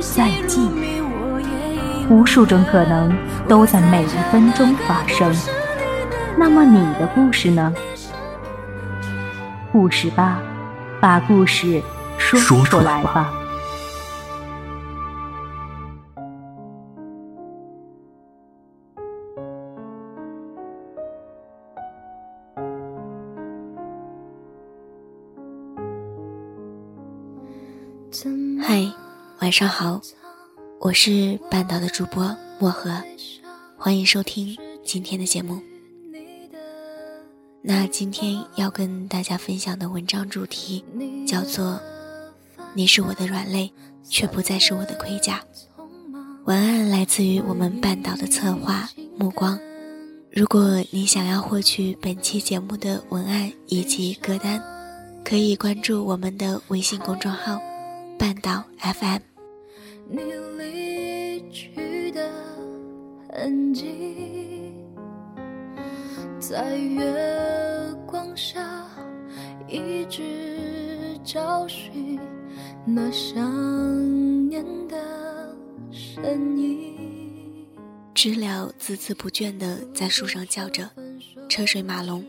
再见。无数种可能都在每一分钟发生。那么你的故事呢？故事吧，把故事说出来吧。嗨，晚上好，我是半岛的主播漠河，欢迎收听今天的节目。那今天要跟大家分享的文章主题叫做“你是我的软肋，却不再是我的盔甲”。文案来自于我们半岛的策划目光。如果你想要获取本期节目的文案以及歌单，可以关注我们的微信公众号。半岛 FM。你离去的痕迹，在月光下一直找寻那想念的身影。知了孜孜不倦地在树上叫着，车水马龙，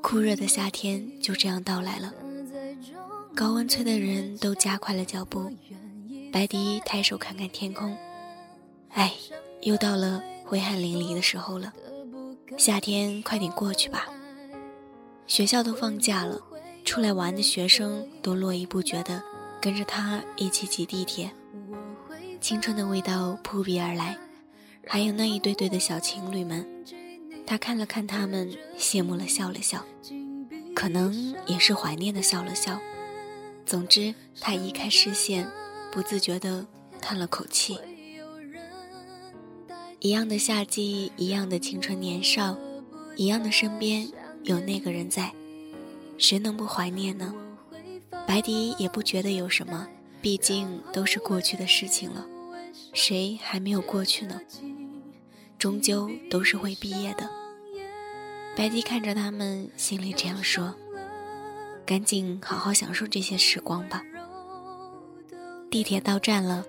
酷热的夏天就这样到来了。高温催的人都加快了脚步。白迪抬手看看天空，哎，又到了灰汗淋漓的时候了。夏天快点过去吧。学校都放假了，出来玩的学生都络绎不绝的跟着他一起挤地铁。青春的味道扑鼻而来，还有那一对对的小情侣们。他看了看他们，羡慕了笑了笑，可能也是怀念的笑了笑。总之，他移开视线，不自觉地叹了口气。一样的夏季，一样的青春年少，一样的身边有那个人在，谁能不怀念呢？白迪也不觉得有什么，毕竟都是过去的事情了，谁还没有过去呢？终究都是会毕业的。白迪看着他们，心里这样说。赶紧好好享受这些时光吧。地铁到站了，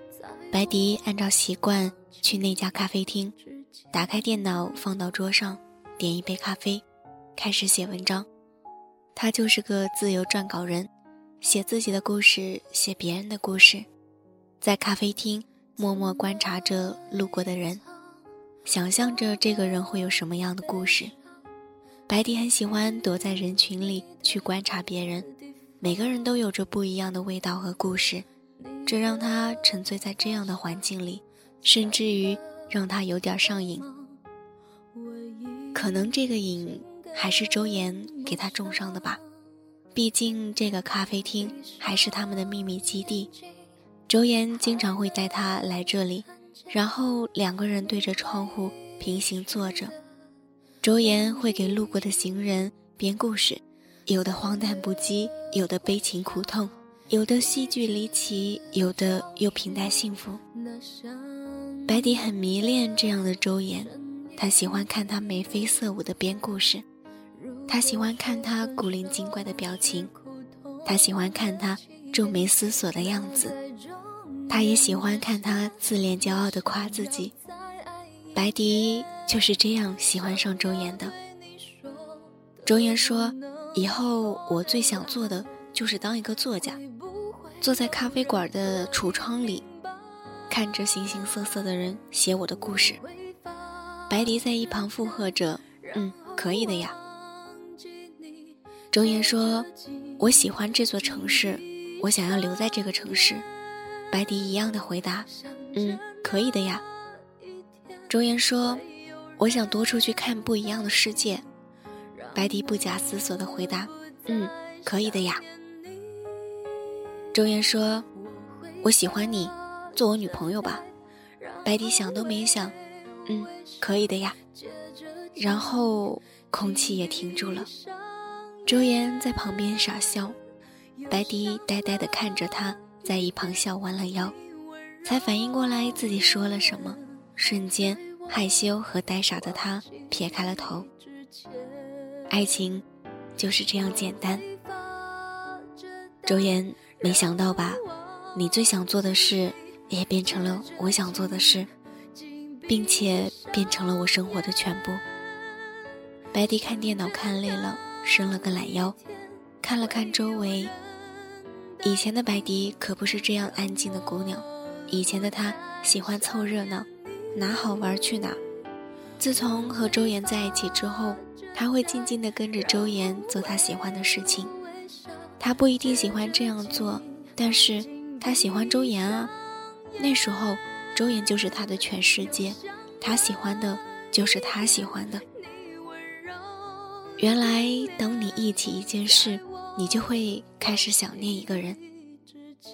白迪按照习惯去那家咖啡厅，打开电脑放到桌上，点一杯咖啡，开始写文章。他就是个自由撰稿人，写自己的故事，写别人的故事，在咖啡厅默默观察着路过的人，想象着这个人会有什么样的故事。白迪很喜欢躲在人群里去观察别人，每个人都有着不一样的味道和故事，这让他沉醉在这样的环境里，甚至于让他有点上瘾。可能这个瘾还是周岩给他种上的吧，毕竟这个咖啡厅还是他们的秘密基地，周岩经常会带他来这里，然后两个人对着窗户平行坐着。周岩会给路过的行人编故事，有的荒诞不羁，有的悲情苦痛，有的戏剧离奇，有的又平淡幸福。白迪很迷恋这样的周岩，他喜欢看他眉飞色舞的编故事，他喜欢看他古灵精怪的表情，他喜欢看他皱眉思索的样子，他也喜欢看他自恋骄傲的夸自己。白迪。就是这样喜欢上周岩的。周岩说：“以后我最想做的就是当一个作家，坐在咖啡馆的橱窗里，看着形形色色的人写我的故事。”白迪在一旁附和着：“嗯，可以的呀。”周岩说：“我喜欢这座城市，我想要留在这个城市。”白迪一样的回答：“嗯，可以的呀。”周岩说。我想多出去看不一样的世界，白迪不假思索的回答：“嗯，可以的呀。”周岩说：“我喜欢你，做我女朋友吧？白迪想都没想，嗯，可以的呀。然后空气也停住了，周岩在旁边傻笑，白迪呆呆地看着他，在一旁笑弯了腰，才反应过来自己说了什么，瞬间害羞和呆傻的他撇开了头。爱情就是这样简单。周岩，没想到吧？你最想做的事，也变成了我想做的事，并且变成了我生活的全部。白迪看电脑看累了，伸了个懒腰，看了看周围。以前的白迪可不是这样安静的姑娘，以前的她喜欢凑热闹，哪好玩去哪。自从和周岩在一起之后，她会静静地跟着周岩做她喜欢的事情。他不一定喜欢这样做，但是他喜欢周岩啊。那时候，周岩就是他的全世界，他喜欢的就是他喜欢的。原来，当你忆起一件事，你就会开始想念一个人。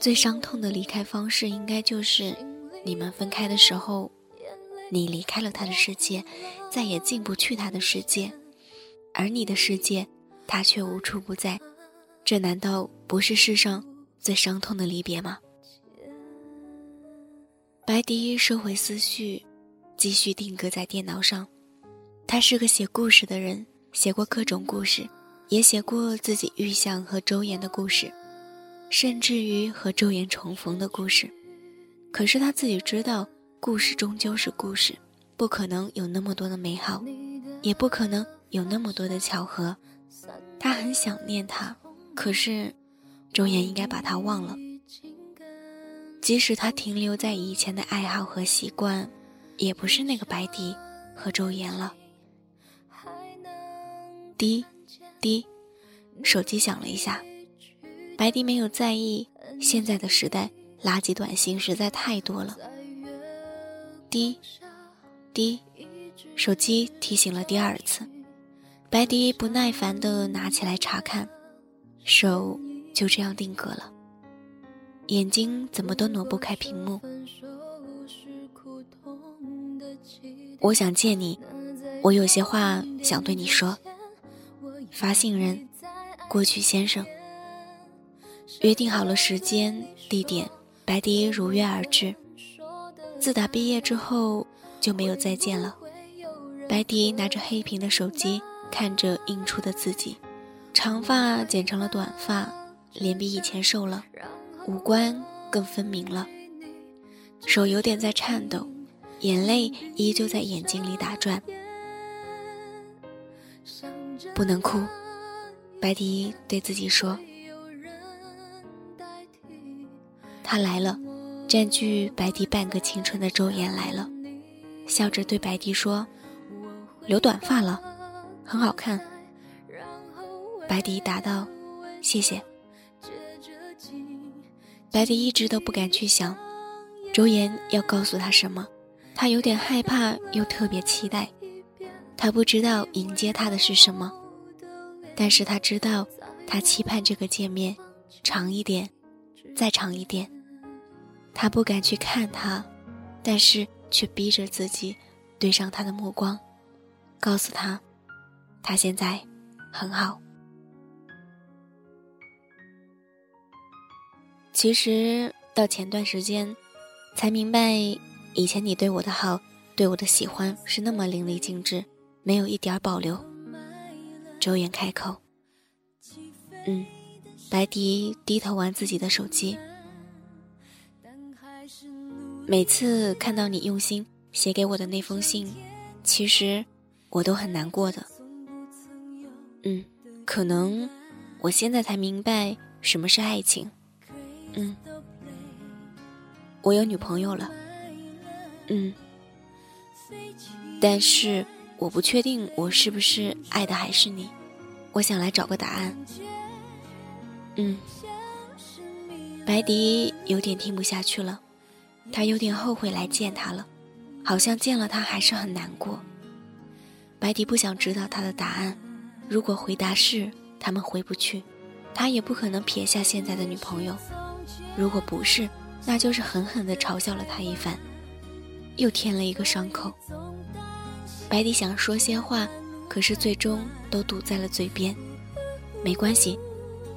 最伤痛的离开方式，应该就是你们分开的时候，你离开了他的世界，再也进不去他的世界，而你的世界，他却无处不在。这难道不是世上最伤痛的离别吗？白迪收回思绪，继续定格在电脑上。他是个写故事的人。写过各种故事，也写过自己预想和周岩的故事，甚至于和周岩重逢的故事。可是他自己知道，故事终究是故事，不可能有那么多的美好，也不可能有那么多的巧合。他很想念他，可是周岩应该把他忘了。即使他停留在以前的爱好和习惯，也不是那个白迪和周岩了。滴，滴，手机响了一下。白迪没有在意，现在的时代，垃圾短信实在太多了。滴，滴，手机提醒了第二次。白迪不耐烦地拿起来查看，手就这样定格了，眼睛怎么都挪不开屏幕。我想见你，我有些话想对你说。发信人，过去先生。约定好了时间地点，白迪如约而至。自打毕业之后就没有再见了。白迪拿着黑屏的手机，看着映出的自己，长发剪成了短发，脸比以前瘦了，五官更分明了，手有点在颤抖，眼泪依旧在眼睛里打转。不能哭，白迪对自己说。他来了，占据白迪半个青春的周岩来了，笑着对白迪说：“留短发了，很好看。”白迪答道：“谢谢。”白迪一直都不敢去想，周岩要告诉他什么，他有点害怕，又特别期待，他不知道迎接他的是什么。但是他知道，他期盼这个见面长一点，再长一点。他不敢去看他，但是却逼着自己对上他的目光，告诉他，他现在很好。其实到前段时间，才明白，以前你对我的好，对我的喜欢是那么淋漓尽致，没有一点保留。周岩开口：“嗯。”白迪低头玩自己的手机。每次看到你用心写给我的那封信，其实我都很难过的。嗯，可能我现在才明白什么是爱情。嗯，我有女朋友了。嗯，但是。我不确定我是不是爱的还是你，我想来找个答案。嗯，白迪有点听不下去了，他有点后悔来见他了，好像见了他还是很难过。白迪不想知道他的答案，如果回答是他们回不去，他也不可能撇下现在的女朋友；如果不是，那就是狠狠地嘲笑了他一番，又添了一个伤口。白迪想说些话，可是最终都堵在了嘴边。没关系，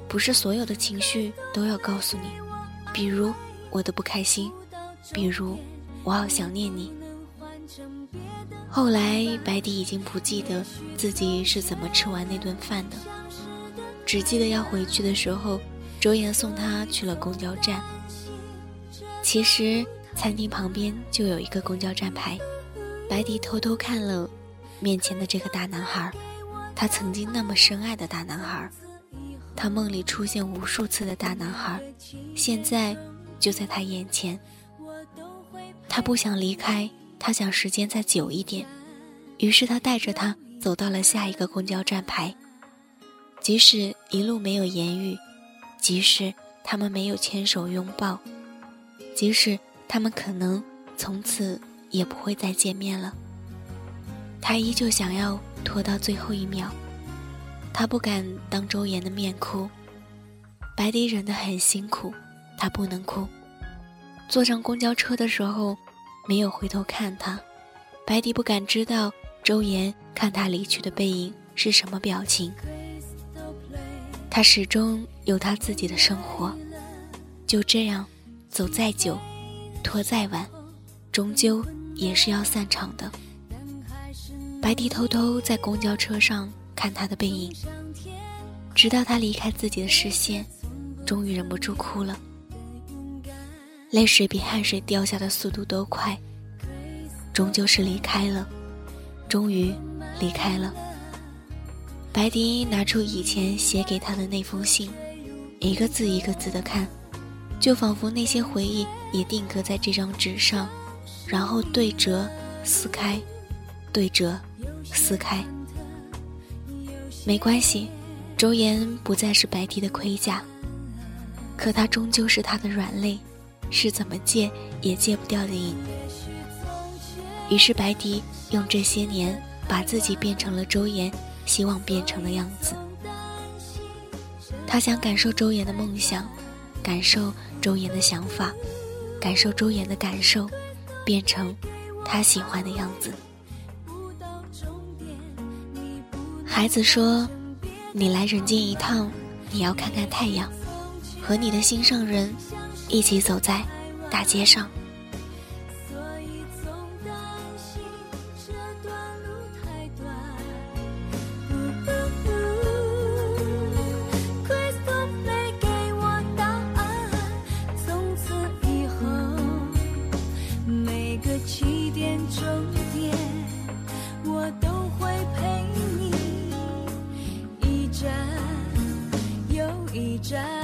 不是所有的情绪都要告诉你，比如我的不开心，比如我好想念你。后来，白迪已经不记得自己是怎么吃完那顿饭的，只记得要回去的时候，周岩送他去了公交站。其实，餐厅旁边就有一个公交站牌。白迪偷偷看了面前的这个大男孩，他曾经那么深爱的大男孩，他梦里出现无数次的大男孩，现在就在他眼前。他不想离开。他想时间再久一点，于是他带着他走到了下一个公交站牌。即使一路没有言语，即使他们没有牵手拥抱，即使他们可能从此也不会再见面了，他依旧想要拖到最后一秒。他不敢当周岩的面哭，白迪忍得很辛苦，他不能哭。坐上公交车的时候。没有回头看他，白迪不敢知道周岩看他离去的背影是什么表情。他始终有他自己的生活，就这样走再久，拖再晚，终究也是要散场的。白迪偷偷在公交车上看他的背影，直到他离开自己的视线，终于忍不住哭了。泪水比汗水掉下的速度都快，终究是离开了，终于离开了。白迪拿出以前写给他的那封信，一个字一个字的看，就仿佛那些回忆也定格在这张纸上，然后对折撕开，对折撕开。没关系，周岩不再是白迪的盔甲，可他终究是他的软肋。是怎么戒也戒不掉的瘾。于是白迪用这些年把自己变成了周岩希望变成的样子。他想感受周岩的梦想，感受周岩的想法，感受周岩的感受，变成他喜欢的样子。孩子说：“你来人间一趟，你要看看太阳，和你的心上人。”一起走在大街上。终点我都会陪你一站又一站。